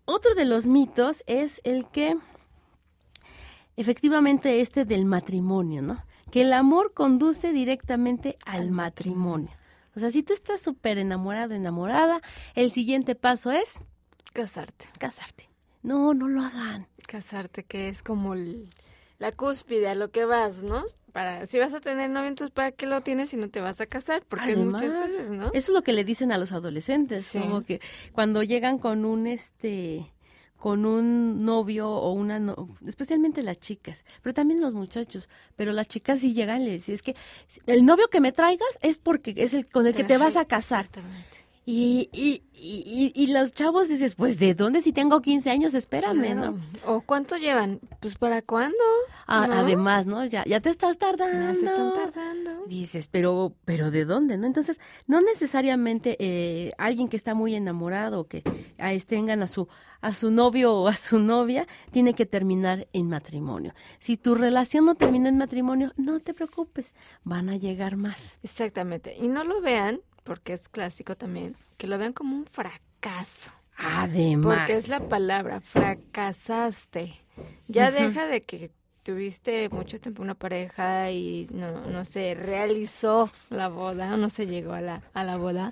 otro de los mitos es el que efectivamente este del matrimonio, ¿no? Que el amor conduce directamente al matrimonio. O sea, si tú estás súper enamorado, enamorada, el siguiente paso es... Casarte. Casarte. No, no lo hagan. Casarte, que es como el, la cúspide a lo que vas, ¿no? Para, si vas a tener novio, entonces ¿para qué lo tienes si no te vas a casar? Porque muchas veces, ¿no? Eso es lo que le dicen a los adolescentes, sí. como que cuando llegan con un, este, con un novio o una no- especialmente las chicas, pero también los muchachos, pero las chicas sí llegan y les dicen, es que el novio que me traigas es porque es el con el que te vas a casar. Exactamente. Y, y, y, y los chavos dices, pues ¿de dónde si tengo 15 años? Espérame, Claro. ¿no? ¿O cuánto llevan? Pues ¿para cuándo? A- ¿No? Además, ¿no? Ya, ya te estás tardando. Ya se están tardando. Dices, pero, pero ¿de dónde? ¿No? Entonces, no necesariamente eh, alguien que está muy enamorado, que a, este, tengan a su, a su novio o a su novia, tiene que terminar en matrimonio. Si tu relación no termina en matrimonio, no te preocupes, van a llegar más. Exactamente. Y no lo vean, porque es clásico también, que lo vean como un fracaso. Además. Porque es la palabra, fracasaste. Ya deja de que tuviste mucho tiempo una pareja y no, no se realizó la boda, no se llegó a la, a la boda.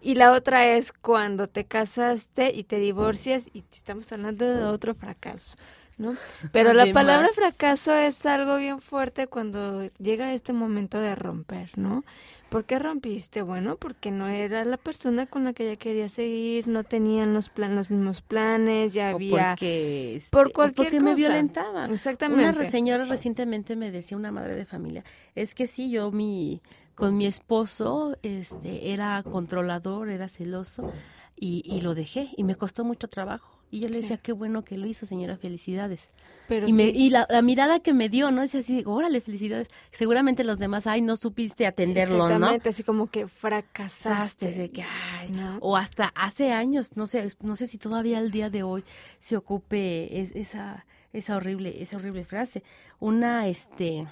Y la otra es cuando te casaste y te divorcias y estamos hablando de otro fracaso, ¿no? Pero la palabra fracaso es algo bien fuerte cuando llega este momento de romper, ¿no? ¿Por qué rompiste? Bueno, porque no era la persona con la que ella quería seguir, no tenían los, plan, los mismos planes, ya o había... porque, este, por o cualquier porque me cosa. violentaban. Exactamente. Una señora recientemente me decía, una madre de familia, es que sí, yo mi, con mi esposo este, era controlador, era celoso y, y lo dejé y me costó mucho trabajo. Y yo le decía, qué bueno que lo hizo, señora, felicidades. Pero y me, sí, y la, la mirada que me dio, ¿no? Decía así, órale, felicidades. Seguramente los demás, ay, no supiste atenderlo, ¿no? exactamente, así como que fracasaste. Fracasaste, de que, ay, ¿no? o hasta hace años, no sé, no sé si todavía al día de hoy se ocupe es- esa, esa horrible, esa horrible frase. Una, este,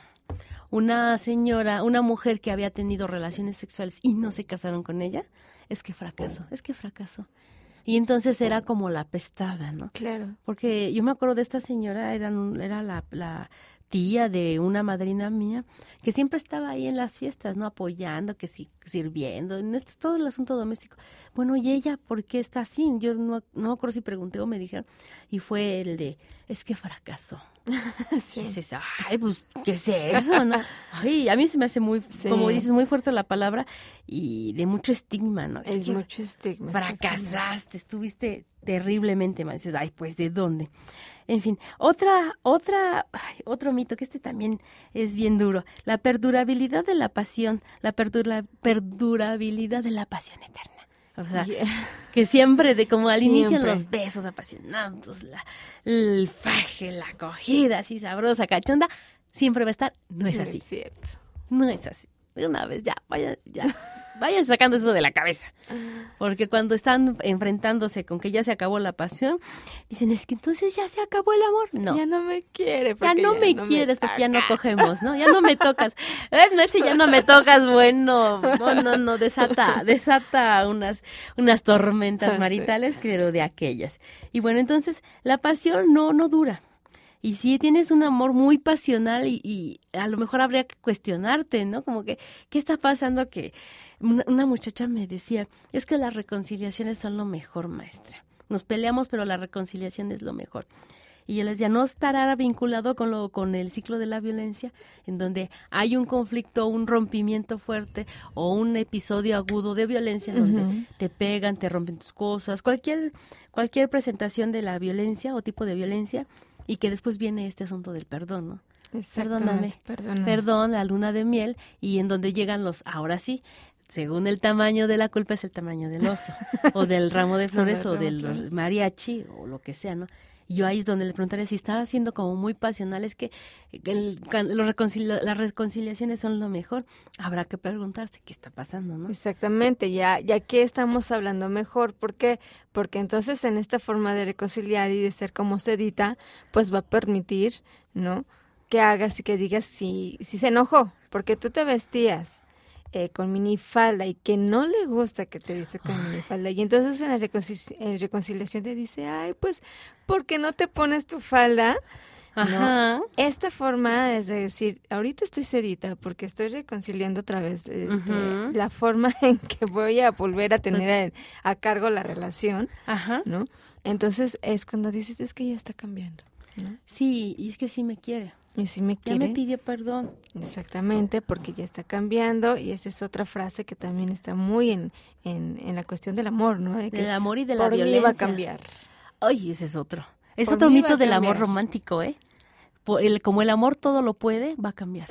una señora, una mujer que había tenido relaciones sexuales y no se casaron con ella, es que fracasó, es que fracasó. Y entonces era como la pestada, ¿no? Claro. Porque yo me acuerdo de esta señora, era, era la, la tía de una madrina mía, que siempre estaba ahí en las fiestas, ¿no? Apoyando, que sí, sirviendo, en este, todo el asunto doméstico. Bueno, ¿y ella por qué está así? Yo no, no me acuerdo si pregunté o me dijeron, y fue el de, es que fracasó. Y dices, ay, pues, ¿qué es eso? ¿no? Ay, a mí se me hace muy, Sí. como dices, muy fuerte la palabra y de mucho estigma, ¿no? Es que mucho estigma. fracasaste, estuviste terriblemente mal. Dices, ay, pues, ¿de dónde? En fin, otra, otra, ay, otro mito que este también es bien duro. La perdurabilidad de la pasión, la perdura, perdurabilidad de la pasión eterna. O sea, Yeah. que siempre, de como al inicio, los besos apasionados, la, el faje, la acogida así sabrosa, cachonda, siempre va a estar. No es No así. Es cierto. No es así. De una vez, ya, vaya, ya. Vayan sacando eso de la cabeza. Porque cuando están enfrentándose con que ya se acabó la pasión, dicen, es que entonces ya se acabó el amor. No. Ya no me quiere. Ya no me quieres porque ya no cogemos, ¿no? Ya no me tocas. Eh, no es si ya no me tocas, bueno, no, no, no, desata, desata unas, unas tormentas Sí. maritales, pero de aquellas. Y bueno, entonces la pasión no, no dura. Y si tienes un amor muy pasional y, y a lo mejor habría que cuestionarte, ¿no? Como que, ¿qué está pasando? Que una, una muchacha me decía, es que las reconciliaciones son lo mejor, maestra. Nos peleamos, pero la reconciliación es lo mejor. Y yo les decía, no estará vinculado con, lo, con el ciclo de la violencia, en donde hay un conflicto, un rompimiento fuerte o un episodio agudo de violencia en donde te pegan, te rompen tus cosas, cualquier, cualquier presentación de la violencia o tipo de violencia, y que después viene este asunto del perdón, ¿no? Perdóname, Perdóname. Perdón, la luna de miel, y en donde llegan los, ahora sí, según el tamaño de la culpa es el tamaño del oso, o del ramo de flores, o del mariachi, o lo que sea, ¿no? Yo ahí es donde le preguntaría si están haciendo como muy pasional, es que el- los las reconciliaciones son lo mejor, habrá que preguntarse qué está pasando, ¿no? Exactamente, ya, ya que estamos hablando mejor, ¿por qué? Porque entonces en esta forma de reconciliar y de ser como sedita, pues va a permitir, ¿no? Que hagas y que digas si, si se enojó, porque tú te vestías eh, con minifalda y que no le gusta que te vistas con minifalda. Y entonces en la en reconciliación te dice, ay, pues, ¿por qué no te pones tu falda? Ajá. Esta forma es de decir, ahorita estoy sedita porque estoy reconciliando otra vez este, la forma en que voy a volver a tener a, a cargo la relación, Ajá. ¿no? Entonces es cuando dices, es que ya está cambiando, ¿no? Sí, y es que sí me quiere. Y si me Ya quiere, me pidió perdón. exactamente, porque ya está cambiando y esa es otra frase que también está muy en, en, en la cuestión del amor, ¿no? De que Del amor y de la por mí violencia. va a cambiar. Ay, ese es otro. Es Por otro mito del amor romántico, ¿eh? Por el- como el amor todo lo puede, va a cambiar.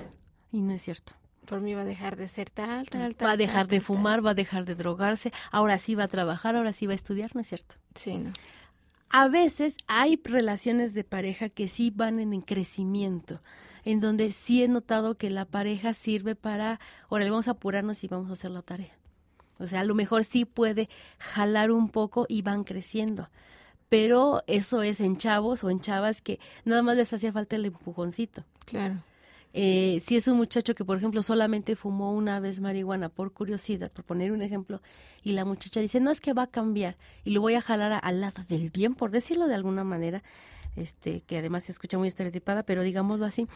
Y no es cierto. Por mí va a dejar de ser tal, tal, tal. Va a dejar tal, de tal. fumar, va a dejar de drogarse, ahora sí va a trabajar, ahora sí va a estudiar, no es cierto. Sí, ¿no? A veces hay relaciones de pareja que sí van en crecimiento, en donde sí he notado que la pareja sirve para, ahora vamos a apurarnos y vamos a hacer la tarea. O sea, a lo mejor sí puede jalar un poco y van creciendo. Pero eso es en chavos o en chavas que nada más les hacía falta el empujoncito. Claro. Eh, si es un muchacho que, por ejemplo, solamente fumó una vez marihuana por curiosidad, por poner un ejemplo, y la muchacha dice, no es que va a cambiar y lo voy a jalar a- al lado del bien, por decirlo de alguna manera, este, que además se escucha muy estereotipada, pero digámoslo así,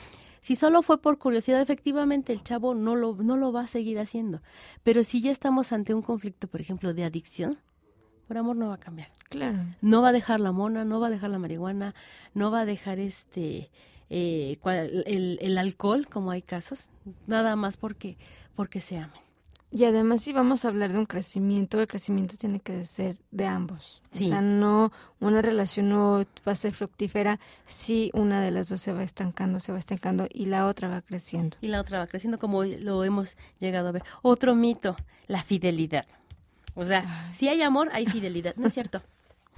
si solo fue por curiosidad, efectivamente el chavo no lo, no lo va a seguir haciendo. Pero si ya estamos ante un conflicto, por ejemplo, de adicción, por amor no va a cambiar Claro. no va a dejar la mona, no va a dejar la marihuana, no va a dejar este eh, cual- el, el alcohol, como hay casos, nada más porque porque se amen. Y además, si vamos a hablar de un crecimiento, el crecimiento tiene que ser de ambos. Sí. O sea, no, una relación no va a ser fructífera si una de las dos se va estancando, se va estancando y la otra va creciendo. Y la otra va creciendo como lo hemos llegado a ver. Otro mito, la fidelidad. O sea, si hay amor, hay fidelidad, ¿no es cierto?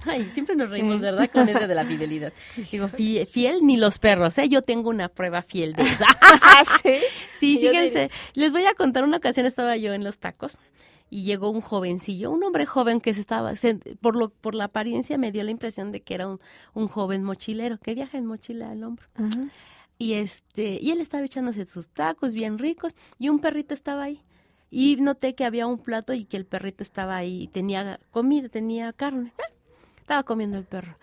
Ay, siempre nos reímos, Sí. ¿verdad? Con ese de la fidelidad. Digo, fi- fiel ni los perros, ¿eh? Yo tengo una prueba fiel de eso. sí? Sí, Yo fíjense, les voy a contar una ocasión estaba yo en los tacos y llegó un jovencillo, un hombre joven que se estaba, se- por lo por la apariencia me dio la impresión de que era un, un joven mochilero que viaja en mochila al hombro. Y este, y él estaba echándose sus tacos bien ricos y un perrito estaba ahí. Y noté que había un plato y que el perrito estaba ahí, y tenía comida, tenía carne. Ah, Estaba comiendo el perro.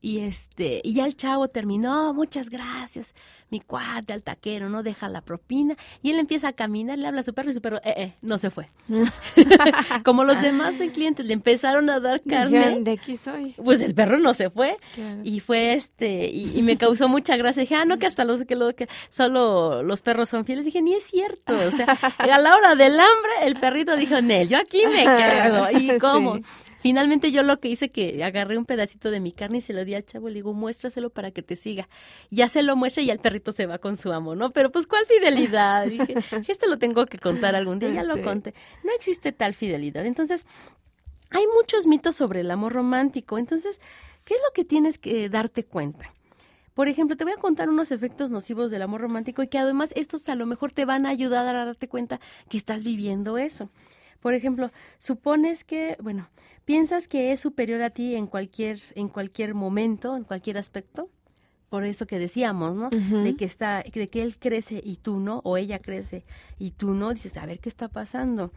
Y este, y ya el chavo terminó, muchas gracias, mi cuate, al taquero, no deja la propina. Y él empieza a caminar, le habla a su perro y su perro, eh, eh, no se fue. Como los demás clientes le empezaron a dar carne, de aquí soy. pues el perro no se fue. Claro. Y fue este, y, y me causó mucha gracia. Dije, ah, no, que hasta los que, lo, que solo los perros son fieles. Dije, ni es cierto. O sea, a la hora del hambre, el perrito dijo, Nel, yo aquí me quedo. ¿Y cómo? Sí. Finalmente yo lo que hice que agarré un pedacito de mi carne y se lo di al chavo, le digo, muéstraselo para que te siga. Ya se lo muestra y ya el perrito se va con su amo, ¿no? Pero pues, ¿cuál fidelidad? Dije, esto lo tengo que contar algún día, ya lo conté. No existe tal fidelidad. Entonces, hay muchos mitos sobre el amor romántico. Entonces, ¿qué es lo que tienes que darte cuenta? Por ejemplo, te voy a contar unos efectos nocivos del amor romántico y que además estos a lo mejor te van a ayudar a darte cuenta que estás viviendo eso. Por ejemplo, supones que, bueno, piensas que es superior a ti en cualquier en cualquier momento, en cualquier aspecto. Por eso que decíamos, ¿no? De que está de que él crece y tú no o ella crece y tú no, dices, a ver qué está pasando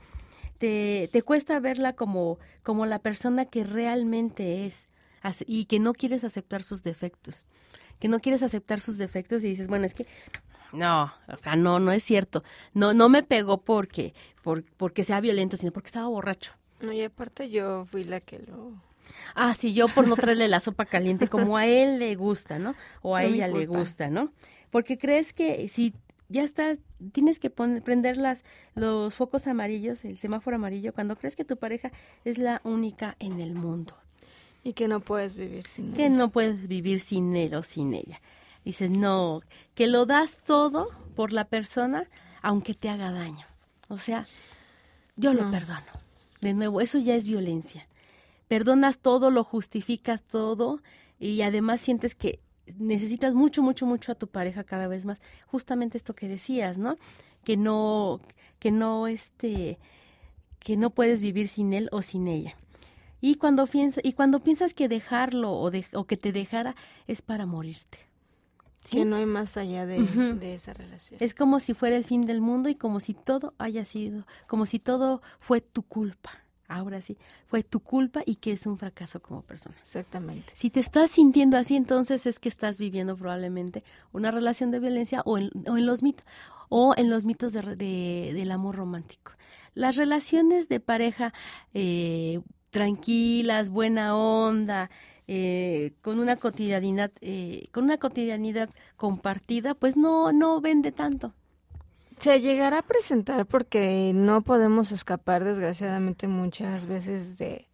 te, te cuesta verla como, como la persona que realmente es y que no quieres aceptar sus defectos, que no quieres aceptar sus defectos y dices, bueno, es que no, o sea, no, no es cierto, no, no me pegó porque, por, porque sea violento, sino porque estaba borracho. No, y aparte yo fui la que lo... Ah, sí, yo por no traerle la sopa caliente como a él le gusta, ¿no? O a ella le gusta, ¿no? Porque crees que si ya está, tienes que poner, prender las, los focos amarillos, el semáforo amarillo, cuando crees que tu pareja es la única en el mundo, Y que no puedes vivir sin que eso. no puedes vivir sin él o sin ella. Dices, no, que lo das todo por la persona, aunque te haga daño. O sea, yo lo No. perdono. De nuevo, eso ya es violencia. Perdonas todo, lo justificas todo y además sientes que necesitas mucho, mucho, mucho a tu pareja cada vez más. Justamente esto que decías, ¿no? Que no, que no, este, que no puedes vivir sin él o sin ella. Y cuando piensas, y cuando piensas que dejarlo o, o que te dejara es para morirte. ¿Sí? Que no hay más allá de, esa relación. Es como si fuera el fin del mundo y como si todo haya sido, como si todo fue tu culpa. ahora sí, fue tu culpa y que es un fracaso como persona. Exactamente. Si te estás sintiendo así, entonces es que estás viviendo probablemente una relación de violencia o en, o en los mitos o en los mitos de, de- del amor romántico. Las relaciones de pareja eh, tranquilas, buena onda, eh, con una cotidianidad, eh, con una cotidianidad compartida, pues no, no vende tanto. Se llegará a presentar porque no podemos escapar, desgraciadamente, muchas veces de,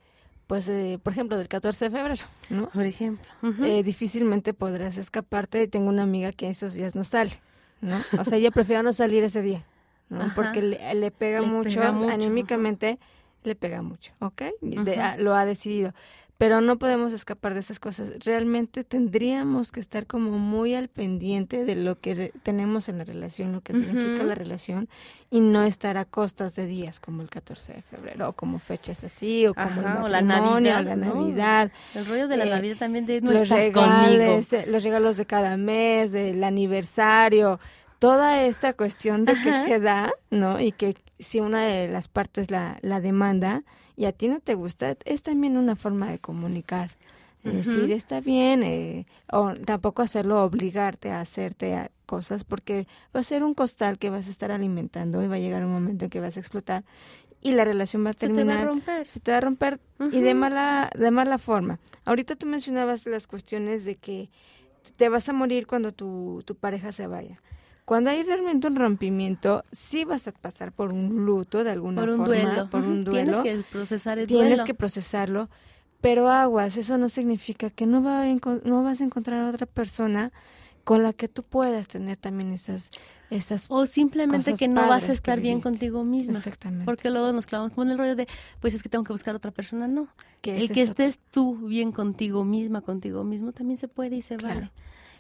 pues, de, por ejemplo, del 14 de febrero, ¿no? Por ejemplo. Eh, difícilmente podrás escaparte. Tengo una amiga que esos días no sale, ¿no? O sea, ella prefiere no salir ese día, ¿no? Ajá. Porque le, le pega Le mucho, pega mucho, anímicamente le pega mucho, ¿ok? De- ah, lo ha decidido. Pero no podemos escapar de esas cosas. Realmente tendríamos que estar como muy al pendiente de lo que tenemos en la relación, lo que significa la relación, y no estar a costas de días como el 14 de febrero, o como fechas así, o como Ajá, el o la Navidad, o la ¿no? Navidad El rollo de la eh, Navidad también de no los estás conmigo. regales, eh, los regalos de cada mes, del aniversario, toda esta cuestión de que se da, ¿no? Y que si una de las partes la, la demanda y a ti no te gusta, es también una forma de comunicar. Es decir, está bien, eh, o tampoco hacerlo obligarte a hacerte a cosas porque va a ser un costal que vas a estar alimentando y va a llegar un momento en que vas a explotar y la relación va a Se te va a terminar romper. se te va a romper y de mala de mala forma. Ahorita tú mencionabas las cuestiones de que te vas a morir cuando tu, tu pareja se vaya. Cuando hay realmente un rompimiento, sí vas a pasar por un luto de alguna Por un forma, duelo. por un duelo. Tienes que procesar el Tienes duelo. que procesarlo, pero aguas, eso no significa que no, va a no vas a encontrar a otra persona con la que tú puedas tener también esas, esas O simplemente cosas que no vas a estar bien contigo misma. Exactamente. Porque luego nos clavamos con el rollo de, pues es que tengo que buscar otra persona. No. El que es otro. estés tú bien contigo misma, contigo mismo, también se puede y se Claro. vale.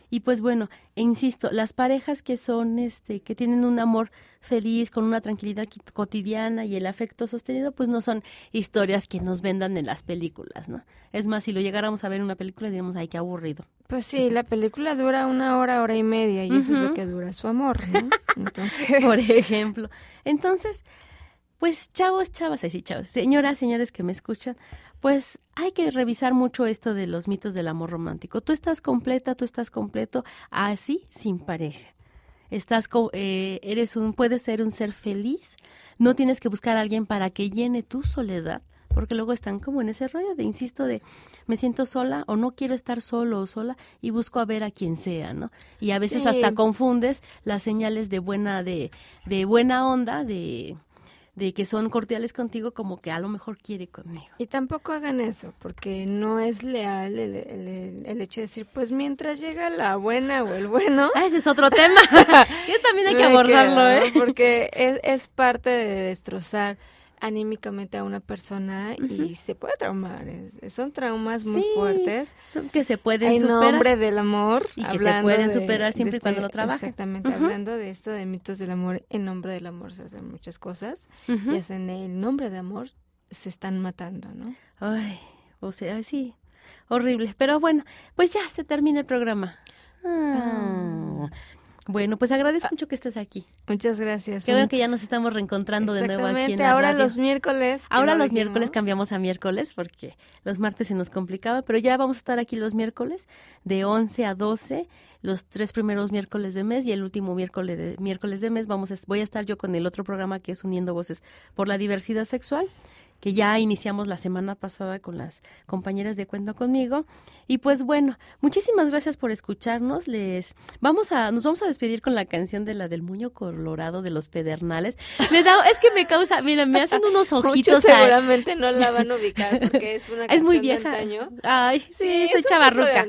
Y pues bueno, e insisto, las parejas que son, este, que tienen un amor feliz, con una tranquilidad qui- cotidiana y el afecto sostenido, pues no son historias que nos vendan en las películas, ¿no? Es más, si lo llegáramos a ver en una película, diríamos, ay, qué aburrido. Pues sí, la película dura una hora, hora y media, y eso es lo que dura su amor, ¿no? Entonces, por ejemplo. Entonces, pues chavos, chavas, ay sí, chavos, señoras, señores que me escuchan, pues hay que revisar mucho esto de los mitos del amor romántico. Tú estás completa, tú estás completo, así, sin pareja. Estás, eh, eres un, puedes ser un ser feliz. No tienes que buscar a alguien para que llene tu soledad, porque luego están como en ese rollo de, insisto, de me siento sola o no quiero estar solo o sola y busco a ver a quien sea, ¿no? Y a veces Sí. hasta confundes las señales de buena, de, de buena onda, de, de que son cordiales contigo, como que a lo mejor quiere conmigo. y tampoco hagan eso, porque no es leal el, el- el hecho de decir, pues mientras llega la buena o el bueno. Ah, ese es otro tema. Yo también hay que abordarlo, ¿eh? Porque es, es parte de destrozar anímicamente a una persona y se puede traumar. es- son traumas muy Sí, fuertes. son que se pueden en superar. nombre del amor. Y que se pueden de- superar siempre y cuando lo trabajen. Exactamente, Ujú. hablando de esto de mitos del amor, en nombre del amor se hacen muchas cosas Ujú. y hacen el nombre de amor se están matando, ¿no? Ay, o sea, sí, horrible. Pero bueno, pues ya se termina el programa. Ah. Bueno, pues agradezco mucho que estés aquí. Muchas gracias. Qué bueno que ya nos estamos reencontrando de nuevo aquí en Exactamente, la ahora radio. los miércoles. Ahora no los miércoles dijimos. cambiamos a miércoles porque los martes se nos complicaba, pero ya vamos a estar aquí los miércoles de 11 a 12, los tres primeros miércoles de mes y el último miércoles de, miércoles de mes vamos a, voy a estar yo con el otro programa que es Uniendo Voces por la Diversidad Sexual que ya iniciamos la semana pasada con las compañeras de Cuento conmigo. Y pues bueno, muchísimas gracias por escucharnos. Les vamos a nos vamos a despedir con la canción de la del Muño Colorado de los Pedernales. Me da es que me causa, mira, me hacen unos Muchos ojitos ahí. seguramente no la van a ubicar porque es una Es muy canción de vieja. antaño. Ay, sí, Sí, soy chavarruca.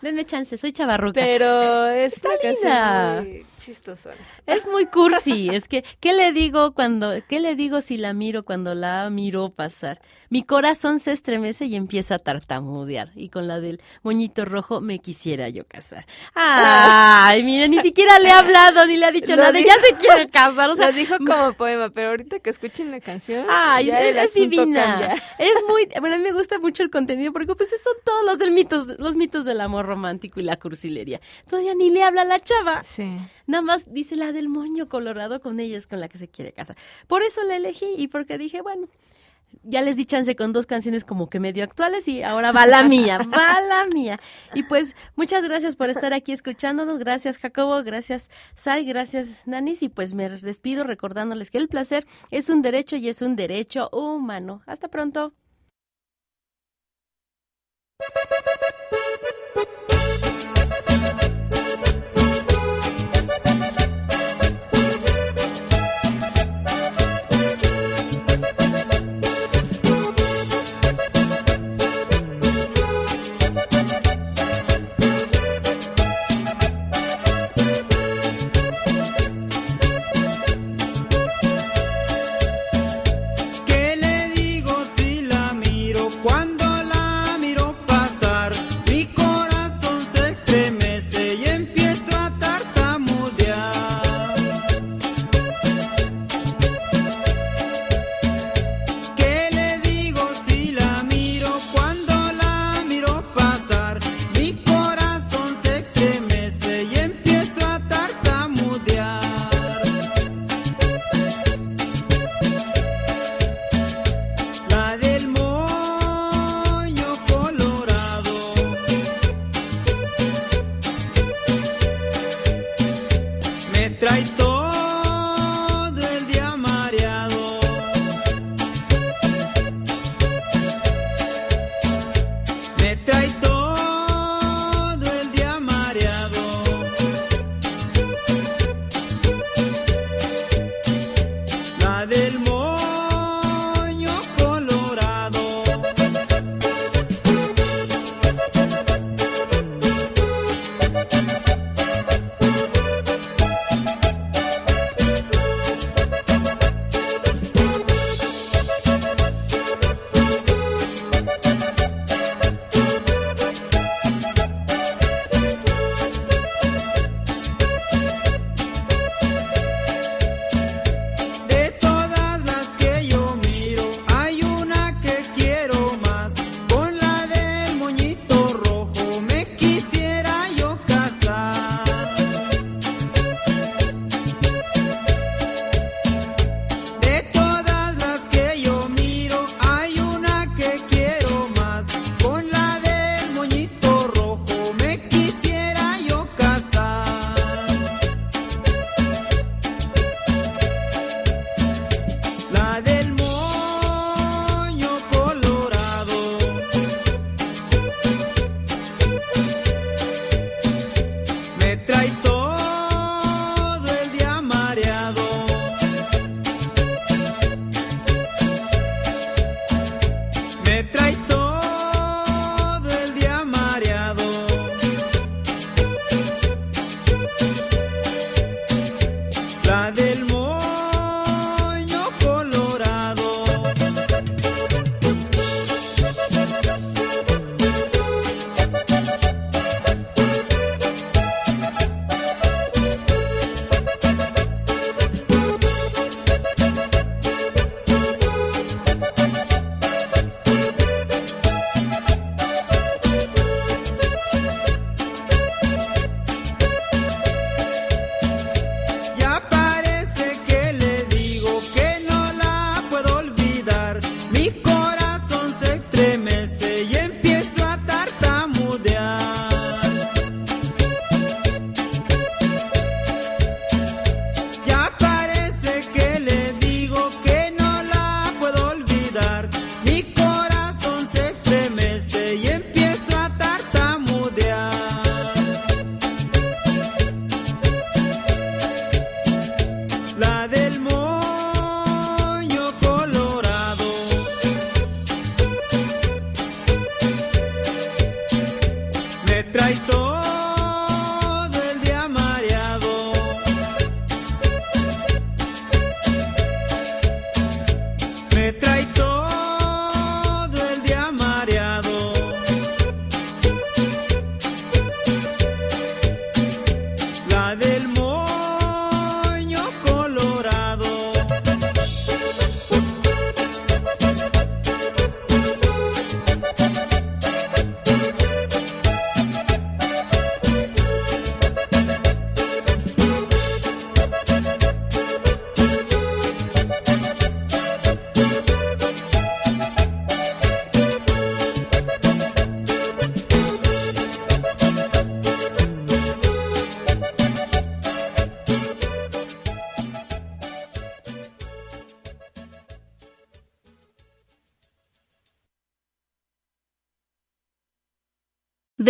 Denme chance, soy chavarruca. Pero es Está linda. muy chistosona. Es muy cursi, es que, ¿qué le digo cuando, qué le digo si la miro cuando la miro pasar? Mi corazón se estremece y empieza a tartamudear, y con la del moñito rojo me quisiera yo casar. Ay, mira, ni siquiera le ha hablado, ni le ha dicho Lo nada, dijo- ya se quiere casar, o sea, Lo dijo como poema, pero ahorita que escuchen la canción. Ay, es, divina. cambia. Es muy, bueno, a mí me gusta mucho el contenido porque pues son todos los del mitos, los mitos del amor romántico y la cursilería. Todavía ni le habla a la chava. Sí. Nada más dice la del moño colorado con ella es con la que se quiere casar. Por eso la elegí y porque dije, bueno, ya les di chance con dos canciones como que medio actuales y ahora va la mía, va la mía. Y pues muchas gracias por estar aquí escuchándonos, gracias Jacobo, gracias Sai, gracias Nanis y pues me despido recordándoles que el placer es un derecho y es un derecho humano. Hasta pronto.